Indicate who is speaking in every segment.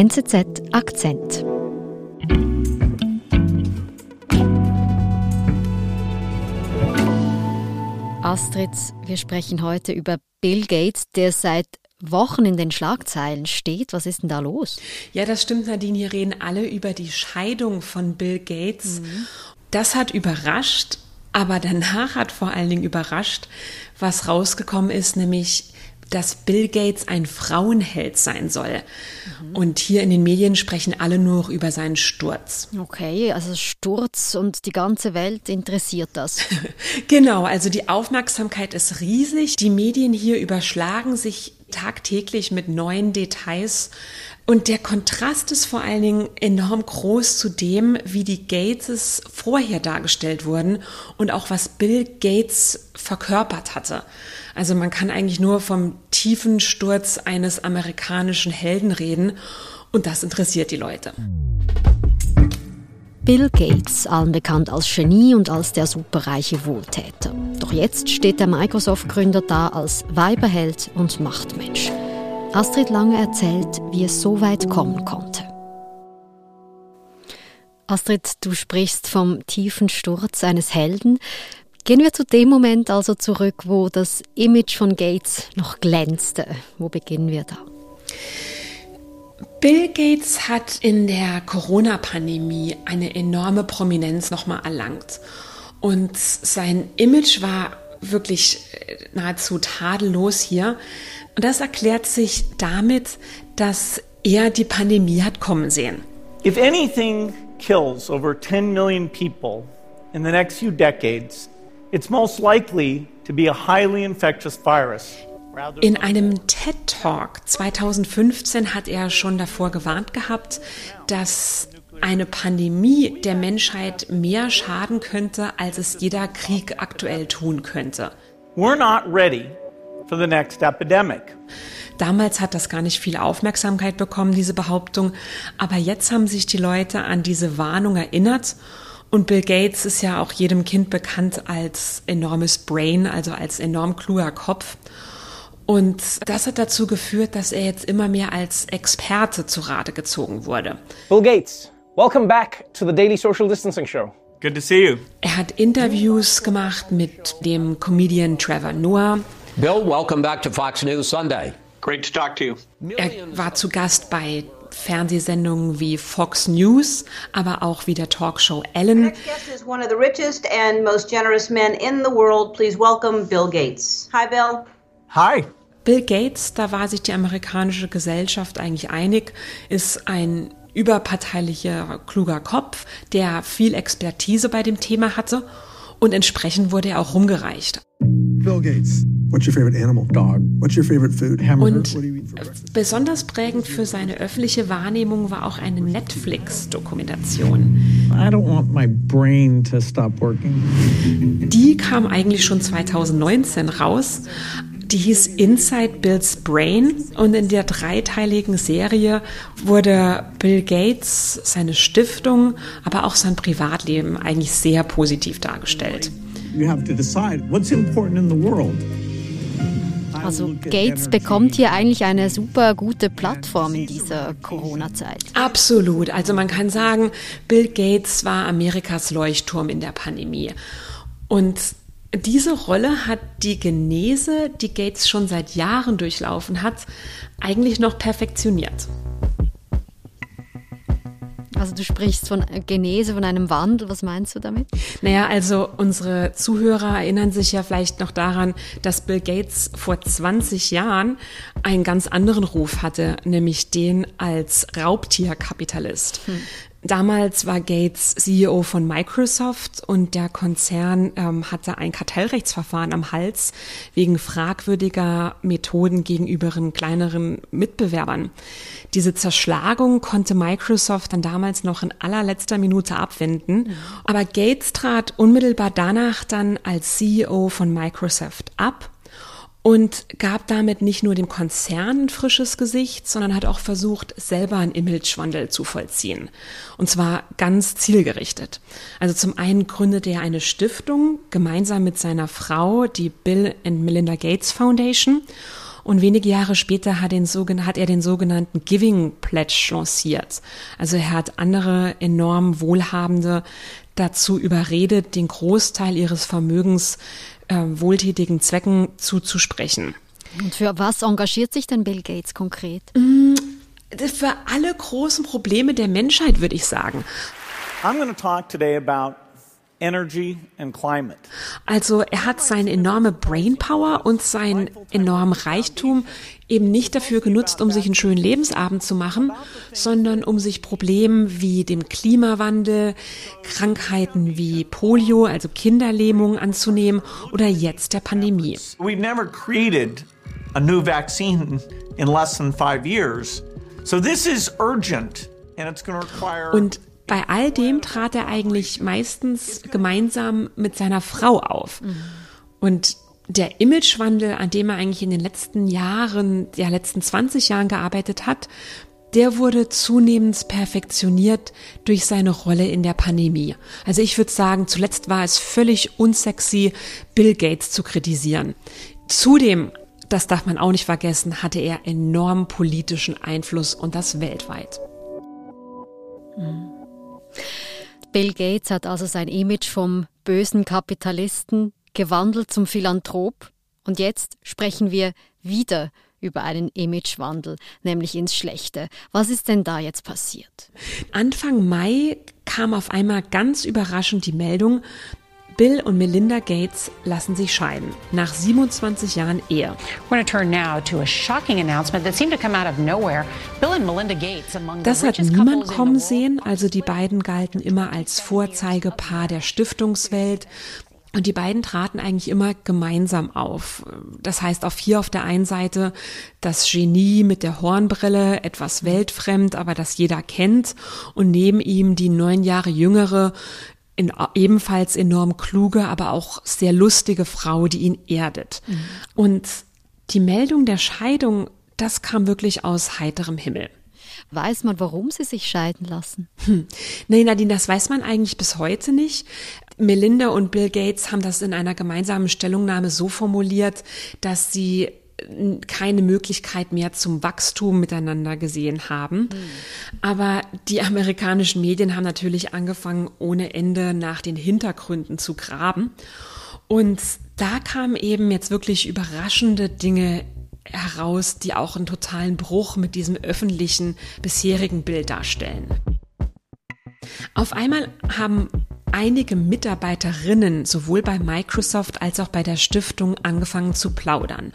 Speaker 1: NZZ Akzent. Astrid, wir sprechen heute über Bill Gates, der seit Wochen in den Schlagzeilen steht. Was ist denn da los?
Speaker 2: Ja, das stimmt, Nadine. Hier reden alle über die Scheidung von Bill Gates. Mhm. Das hat überrascht, aber danach hat vor allen Dingen überrascht, was rausgekommen ist, nämlich dass Bill Gates ein Frauenheld sein soll. Mhm. Und hier in den Medien sprechen alle nur noch über seinen Sturz.
Speaker 1: Okay, also Sturz und die ganze Welt interessiert das.
Speaker 2: genau, also die Aufmerksamkeit ist riesig. Die Medien hier überschlagen sich tagtäglich mit neuen Details. Und der Kontrast ist vor allen Dingen enorm groß zu dem, wie die Gates vorher dargestellt wurden und auch was Bill Gates verkörpert hatte. Also man kann eigentlich nur vom tiefen Sturz eines amerikanischen Helden reden und das interessiert die Leute.
Speaker 1: Bill Gates, allen bekannt als Genie und als der superreiche Wohltäter. Doch jetzt steht der Microsoft-Gründer da als Weiberheld und Machtmensch. Astrid Lange erzählt, wie es so weit kommen konnte. Astrid, du sprichst vom tiefen Sturz eines Helden. Gehen wir zu dem Moment also zurück, wo das Image von Gates noch glänzte. Wo beginnen wir da?
Speaker 2: Bill Gates hat in der Corona-Pandemie eine enorme Prominenz nochmal erlangt. Und sein Image war wirklich äh, nahezu tadellos hier. Und das erklärt sich damit, dass er die Pandemie hat kommen sehen.
Speaker 3: If anything kills over 10 million people in the next few decades, it's most likely to be a highly infectious virus.
Speaker 2: In einem TED Talk 2015 hat er schon davor gewarnt gehabt, dass eine Pandemie der Menschheit mehr schaden könnte, als es jeder Krieg aktuell tun könnte.
Speaker 3: We're not ready for the next epidemic.
Speaker 2: Damals hat das gar nicht viel Aufmerksamkeit bekommen, diese Behauptung, aber jetzt haben sich die Leute an diese Warnung erinnert und Bill Gates ist ja auch jedem Kind bekannt als enormes Brain, also als enorm kluger Kopf. Und das hat dazu geführt, dass er jetzt immer mehr als Experte zu Rate gezogen wurde.
Speaker 4: Bill Gates, welcome back to the Daily Social Distancing Show.
Speaker 3: Good to see you.
Speaker 2: Er hat Interviews gemacht mit dem Comedian Trevor Noah.
Speaker 5: Bill, welcome back to Fox News Sunday.
Speaker 3: Great to talk to you.
Speaker 2: Er war zu Gast bei Fernsehsendungen wie Fox News, aber auch wie der Talkshow Ellen.
Speaker 6: Bill Gates. Bill.
Speaker 3: Hi.
Speaker 2: Bill Gates, da war sich die amerikanische Gesellschaft eigentlich einig, ist ein überparteilicher, kluger Kopf, der viel Expertise bei dem Thema hatte und entsprechend wurde er auch rumgereicht.
Speaker 7: Bill Gates, what's your favorite animal? Dog. What's your favorite food?
Speaker 2: Hamburger. Und besonders prägend für seine öffentliche Wahrnehmung war auch eine Netflix-Dokumentation.
Speaker 7: I don't want my brain to stop working.
Speaker 2: Die kam eigentlich schon 2019 raus. Die hieß Inside Bill's Brain und in der dreiteiligen Serie wurde Bill Gates, seine Stiftung, aber auch sein Privatleben eigentlich sehr positiv dargestellt.
Speaker 7: You have to decide what's important in the world.
Speaker 1: Also Gates bekommt hier eigentlich eine super gute Plattform in dieser Corona-Zeit.
Speaker 2: Absolut. Also man kann sagen, Bill Gates war Amerikas Leuchtturm in der Pandemie. Und diese Rolle hat die Genese, die Gates schon seit Jahren durchlaufen hat, eigentlich noch perfektioniert.
Speaker 1: Also du sprichst von Genese, von einem Wandel. Was meinst du damit?
Speaker 2: Naja, also unsere Zuhörer erinnern sich ja vielleicht noch daran, dass Bill Gates vor 20 Jahren einen ganz anderen Ruf hatte, nämlich den als Raubtierkapitalist. Hm. Damals war Gates CEO von Microsoft und der Konzern ähm, hatte ein Kartellrechtsverfahren am Hals wegen fragwürdiger Methoden gegenüber kleineren Mitbewerbern. Diese Zerschlagung konnte Microsoft dann damals noch in allerletzter Minute abwenden, aber Gates trat unmittelbar danach dann als CEO von Microsoft ab und gab damit nicht nur dem Konzern ein frisches Gesicht, sondern hat auch versucht, selber einen Imagewandel zu vollziehen. Und zwar ganz zielgerichtet. Also zum einen gründete er eine Stiftung gemeinsam mit seiner Frau, die Bill and Melinda Gates Foundation. Und wenige Jahre später hat, hat er den sogenannten Giving Pledge lanciert. Also er hat andere enorm Wohlhabende dazu überredet, den Großteil ihres Vermögens äh, wohltätigen Zwecken zuzusprechen.
Speaker 1: Und für was engagiert sich denn Bill Gates konkret?
Speaker 2: Mm, für alle großen Probleme der Menschheit, würde ich sagen.
Speaker 3: I'm going to talk today about.
Speaker 2: Also er hat seine enorme Brainpower und seinen enormen Reichtum eben nicht dafür genutzt, um sich einen schönen Lebensabend zu machen, sondern um sich Problemen wie dem Klimawandel, Krankheiten wie Polio, also Kinderlähmung anzunehmen oder jetzt der Pandemie.
Speaker 3: We've never created a new vaccine in less than five years. So this is urgent and it's going to require
Speaker 2: und bei all dem trat er eigentlich meistens gemeinsam mit seiner Frau auf. Und der Imagewandel, an dem er eigentlich in den letzten Jahren, ja, letzten 20 Jahren gearbeitet hat, der wurde zunehmend perfektioniert durch seine Rolle in der Pandemie. Also ich würde sagen, zuletzt war es völlig unsexy, Bill Gates zu kritisieren. Zudem, das darf man auch nicht vergessen, hatte er enorm politischen Einfluss und das weltweit.
Speaker 1: Mhm. Bill Gates hat also sein Image vom bösen Kapitalisten gewandelt zum Philanthrop. Und jetzt sprechen wir wieder über einen Imagewandel, nämlich ins Schlechte. Was ist denn da jetzt passiert?
Speaker 2: Anfang Mai kam auf einmal ganz überraschend die Meldung, Bill und Melinda Gates lassen sich scheiden nach 27 Jahren Ehe. Das hat niemand kommen sehen, also die beiden galten immer als Vorzeigepaar der Stiftungswelt. Und die beiden traten eigentlich immer gemeinsam auf. Das heißt, auf hier auf der einen Seite das Genie mit der Hornbrille, etwas weltfremd, aber das jeder kennt. Und neben ihm die neun Jahre jüngere, in, ebenfalls enorm kluge, aber auch sehr lustige Frau, die ihn erdet. Mhm. Und die Meldung der Scheidung, das kam wirklich aus heiterem Himmel.
Speaker 1: Weiß man, warum sie sich scheiden lassen?
Speaker 2: Hm. Nee, Nadine, das weiß man eigentlich bis heute nicht. Melinda und Bill Gates haben das in einer gemeinsamen Stellungnahme so formuliert, dass sie keine Möglichkeit mehr zum Wachstum miteinander gesehen haben. Mhm. Aber die amerikanischen Medien haben natürlich angefangen, ohne Ende nach den Hintergründen zu graben. Und da kamen eben jetzt wirklich überraschende Dinge heraus, die auch einen totalen Bruch mit diesem öffentlichen bisherigen Bild darstellen. Auf einmal haben einige Mitarbeiterinnen sowohl bei Microsoft als auch bei der Stiftung angefangen zu plaudern.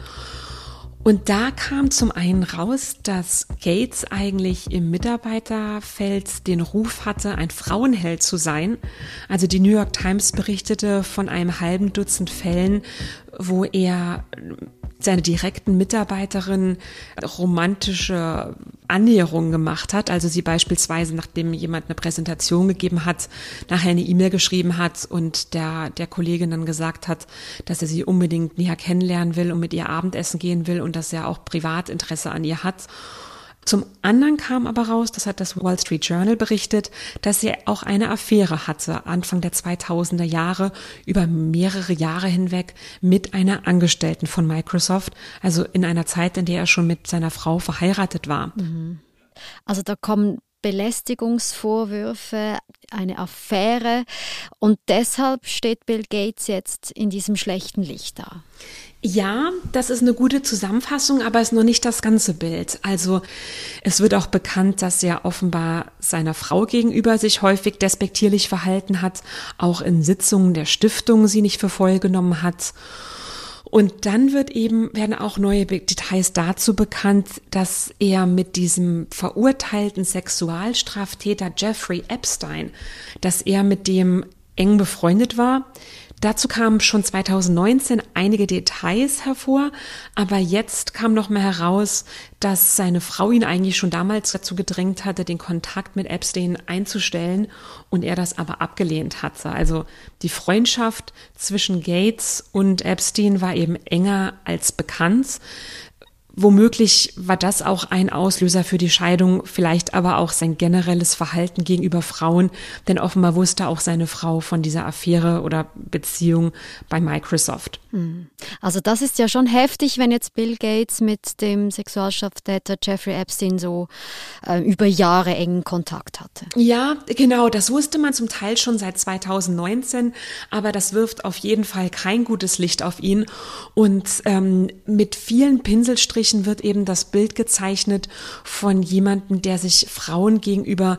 Speaker 2: Und da kam zum einen raus, dass Gates eigentlich im Mitarbeiterfeld den Ruf hatte, ein Frauenheld zu sein. Also die New York Times berichtete von einem halben Dutzend Fällen, wo er seine direkten Mitarbeiterinnen romantische Annäherungen gemacht hat. Also sie beispielsweise, nachdem jemand eine Präsentation gegeben hat, nachher eine E-Mail geschrieben hat und der, der Kollegin dann gesagt hat, dass er sie unbedingt näher kennenlernen will und mit ihr Abendessen gehen will und dass er auch Privatinteresse an ihr hat. Zum anderen kam aber raus, das hat das Wall Street Journal berichtet, dass sie auch eine Affäre hatte, Anfang der 2000er Jahre, über mehrere Jahre hinweg mit einer Angestellten von Microsoft, also in einer Zeit, in der er schon mit seiner Frau verheiratet war. Mhm.
Speaker 1: Also da kommen Belästigungsvorwürfe, eine Affäre und deshalb steht Bill Gates jetzt in diesem schlechten Licht da.
Speaker 2: Ja, das ist eine gute Zusammenfassung, aber ist noch nicht das ganze Bild. Also es wird auch bekannt, dass er offenbar seiner Frau gegenüber sich häufig despektierlich verhalten hat, auch in Sitzungen der Stiftung sie nicht für voll genommen hat. Und dann wird eben, werden auch neue Details dazu bekannt, dass er mit diesem verurteilten Sexualstraftäter Jeffrey Epstein, dass er mit dem eng befreundet war. Dazu kamen schon 2019 einige Details hervor, aber jetzt kam noch mal heraus, dass seine Frau ihn eigentlich schon damals dazu gedrängt hatte, den Kontakt mit Epstein einzustellen und er das aber abgelehnt hatte. Also die Freundschaft zwischen Gates und Epstein war eben enger als bekannt Womöglich war das auch ein Auslöser für die Scheidung, vielleicht aber auch sein generelles Verhalten gegenüber Frauen, denn offenbar wusste auch seine Frau von dieser Affäre oder Beziehung bei Microsoft. Hm.
Speaker 1: Also das ist ja schon heftig, wenn jetzt Bill Gates mit dem Sexualstraftäter Jeffrey Epstein so äh, über Jahre engen Kontakt hatte.
Speaker 2: Ja, genau, das wusste man zum Teil schon seit 2019, aber das wirft auf jeden Fall kein gutes Licht auf ihn. Und ähm, mit vielen Pinselstrichen wird eben das Bild gezeichnet von jemandem, der sich Frauen gegenüber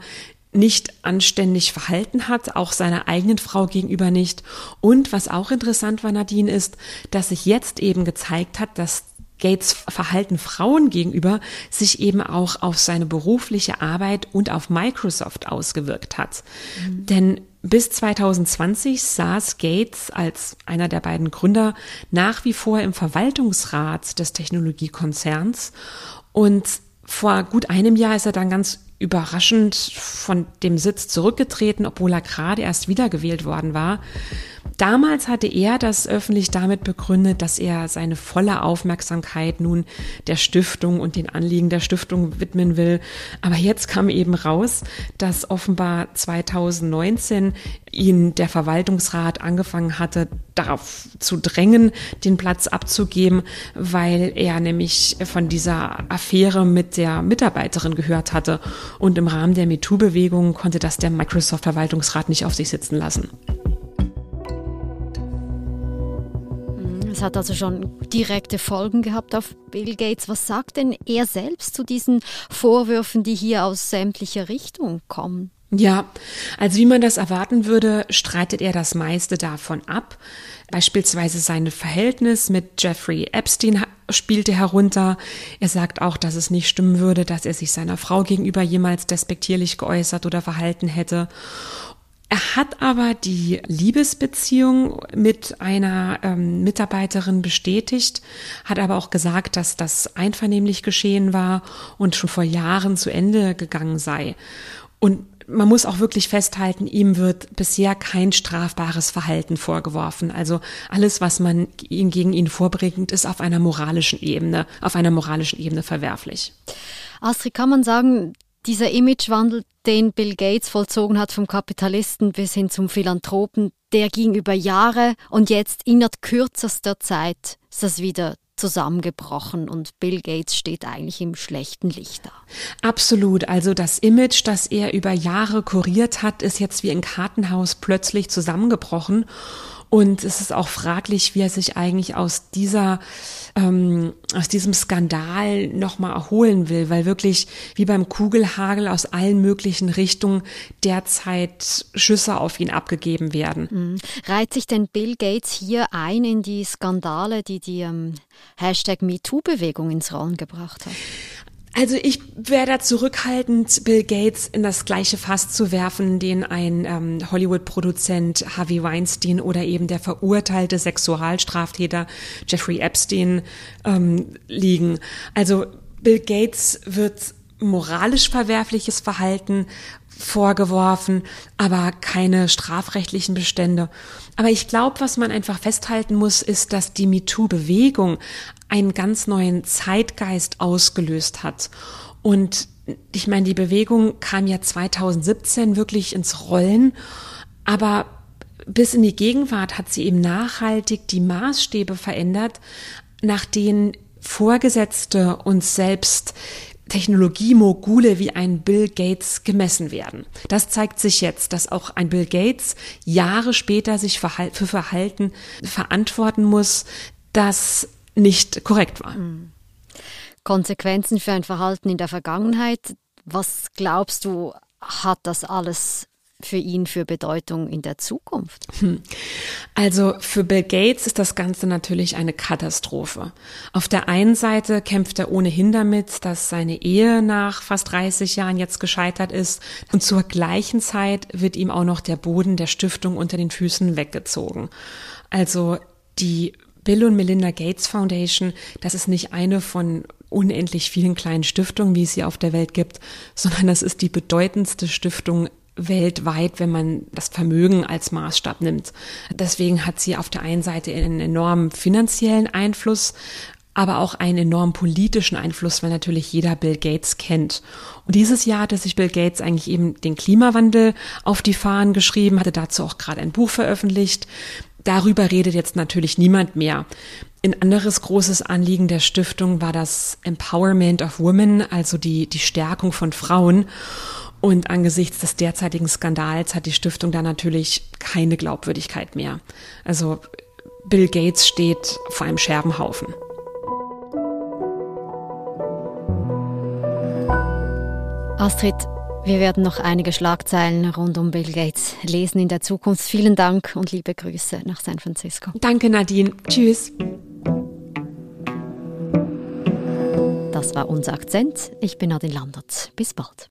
Speaker 2: nicht anständig verhalten hat, auch seiner eigenen Frau gegenüber nicht. Und was auch interessant war, Nadine, ist, dass sich jetzt eben gezeigt hat, dass Gates Verhalten Frauen gegenüber sich eben auch auf seine berufliche Arbeit und auf Microsoft ausgewirkt hat. Mhm. Denn bis 2020 saß Gates als einer der beiden Gründer nach wie vor im Verwaltungsrat des Technologiekonzerns und vor gut einem Jahr ist er dann ganz überraschend von dem Sitz zurückgetreten, obwohl er gerade erst wiedergewählt worden war. Damals hatte er das öffentlich damit begründet, dass er seine volle Aufmerksamkeit nun der Stiftung und den Anliegen der Stiftung widmen will. Aber jetzt kam eben raus, dass offenbar 2019 ihn der Verwaltungsrat angefangen hatte, darauf zu drängen, den Platz abzugeben, weil er nämlich von dieser Affäre mit der Mitarbeiterin gehört hatte. Und im Rahmen der MeToo-Bewegung konnte das der Microsoft-Verwaltungsrat nicht auf sich sitzen lassen.
Speaker 1: Es hat also schon direkte Folgen gehabt auf Bill Gates. Was sagt denn er selbst zu diesen Vorwürfen, die hier aus sämtlicher Richtung kommen?
Speaker 2: Ja, also wie man das erwarten würde, streitet er das meiste davon ab. Beispielsweise sein Verhältnis mit Jeffrey Epstein spielte herunter. Er sagt auch, dass es nicht stimmen würde, dass er sich seiner Frau gegenüber jemals despektierlich geäußert oder verhalten hätte. Er hat aber die Liebesbeziehung mit einer ähm, Mitarbeiterin bestätigt, hat aber auch gesagt, dass das einvernehmlich geschehen war und schon vor Jahren zu Ende gegangen sei. Und man muss auch wirklich festhalten, ihm wird bisher kein strafbares Verhalten vorgeworfen. Also alles, was man ihn gegen ihn vorbringt, ist auf einer moralischen Ebene, auf einer moralischen Ebene verwerflich.
Speaker 1: Astrid, kann man sagen, dieser Imagewandel, den Bill Gates vollzogen hat, vom Kapitalisten bis hin zum Philanthropen, der ging über Jahre und jetzt innerhalb kürzester Zeit ist das wieder zusammengebrochen und Bill Gates steht eigentlich im schlechten Licht da.
Speaker 2: Absolut. Also das Image, das er über Jahre kuriert hat, ist jetzt wie ein Kartenhaus plötzlich zusammengebrochen. Und es ist auch fraglich, wie er sich eigentlich aus dieser ähm, aus diesem Skandal nochmal erholen will, weil wirklich wie beim Kugelhagel aus allen möglichen Richtungen derzeit Schüsse auf ihn abgegeben werden.
Speaker 1: Mhm. Reiht sich denn Bill Gates hier ein in die Skandale, die die ähm, Hashtag MeToo-Bewegung ins Rollen gebracht hat?
Speaker 2: Also ich wäre da zurückhaltend, Bill Gates in das gleiche Fass zu werfen, den ein ähm, Hollywood-Produzent Harvey Weinstein oder eben der verurteilte Sexualstraftäter Jeffrey Epstein ähm, liegen. Also Bill Gates wird moralisch verwerfliches Verhalten vorgeworfen, aber keine strafrechtlichen Bestände. Aber ich glaube, was man einfach festhalten muss, ist, dass die MeToo-Bewegung einen ganz neuen Zeitgeist ausgelöst hat. Und ich meine, die Bewegung kam ja 2017 wirklich ins Rollen, aber bis in die Gegenwart hat sie eben nachhaltig die Maßstäbe verändert, nach denen Vorgesetzte uns selbst Technologiemogule wie ein Bill Gates gemessen werden. Das zeigt sich jetzt, dass auch ein Bill Gates Jahre später sich für Verhalten verantworten muss, das nicht korrekt war. Hm.
Speaker 1: Konsequenzen für ein Verhalten in der Vergangenheit. Was glaubst du, hat das alles für ihn für Bedeutung in der Zukunft? Hm.
Speaker 2: Also für Bill Gates ist das Ganze natürlich eine Katastrophe. Auf der einen Seite kämpft er ohnehin damit, dass seine Ehe nach fast 30 Jahren jetzt gescheitert ist und zur gleichen Zeit wird ihm auch noch der Boden der Stiftung unter den Füßen weggezogen. Also die Bill und Melinda Gates Foundation, das ist nicht eine von unendlich vielen kleinen Stiftungen, wie es sie auf der Welt gibt, sondern das ist die bedeutendste Stiftung weltweit, wenn man das Vermögen als Maßstab nimmt. Deswegen hat sie auf der einen Seite einen enormen finanziellen Einfluss aber auch einen enormen politischen Einfluss, weil natürlich jeder Bill Gates kennt. Und dieses Jahr hatte sich Bill Gates eigentlich eben den Klimawandel auf die Fahnen geschrieben, hatte dazu auch gerade ein Buch veröffentlicht. Darüber redet jetzt natürlich niemand mehr. Ein anderes großes Anliegen der Stiftung war das Empowerment of Women, also die, die Stärkung von Frauen. Und angesichts des derzeitigen Skandals hat die Stiftung da natürlich keine Glaubwürdigkeit mehr. Also Bill Gates steht vor einem Scherbenhaufen.
Speaker 1: Astrid, wir werden noch einige Schlagzeilen rund um Bill Gates lesen in der Zukunft. Vielen Dank und liebe Grüße nach San Francisco.
Speaker 2: Danke, Nadine. Tschüss.
Speaker 1: Das war unser Akzent. Ich bin Nadine Landert. Bis bald.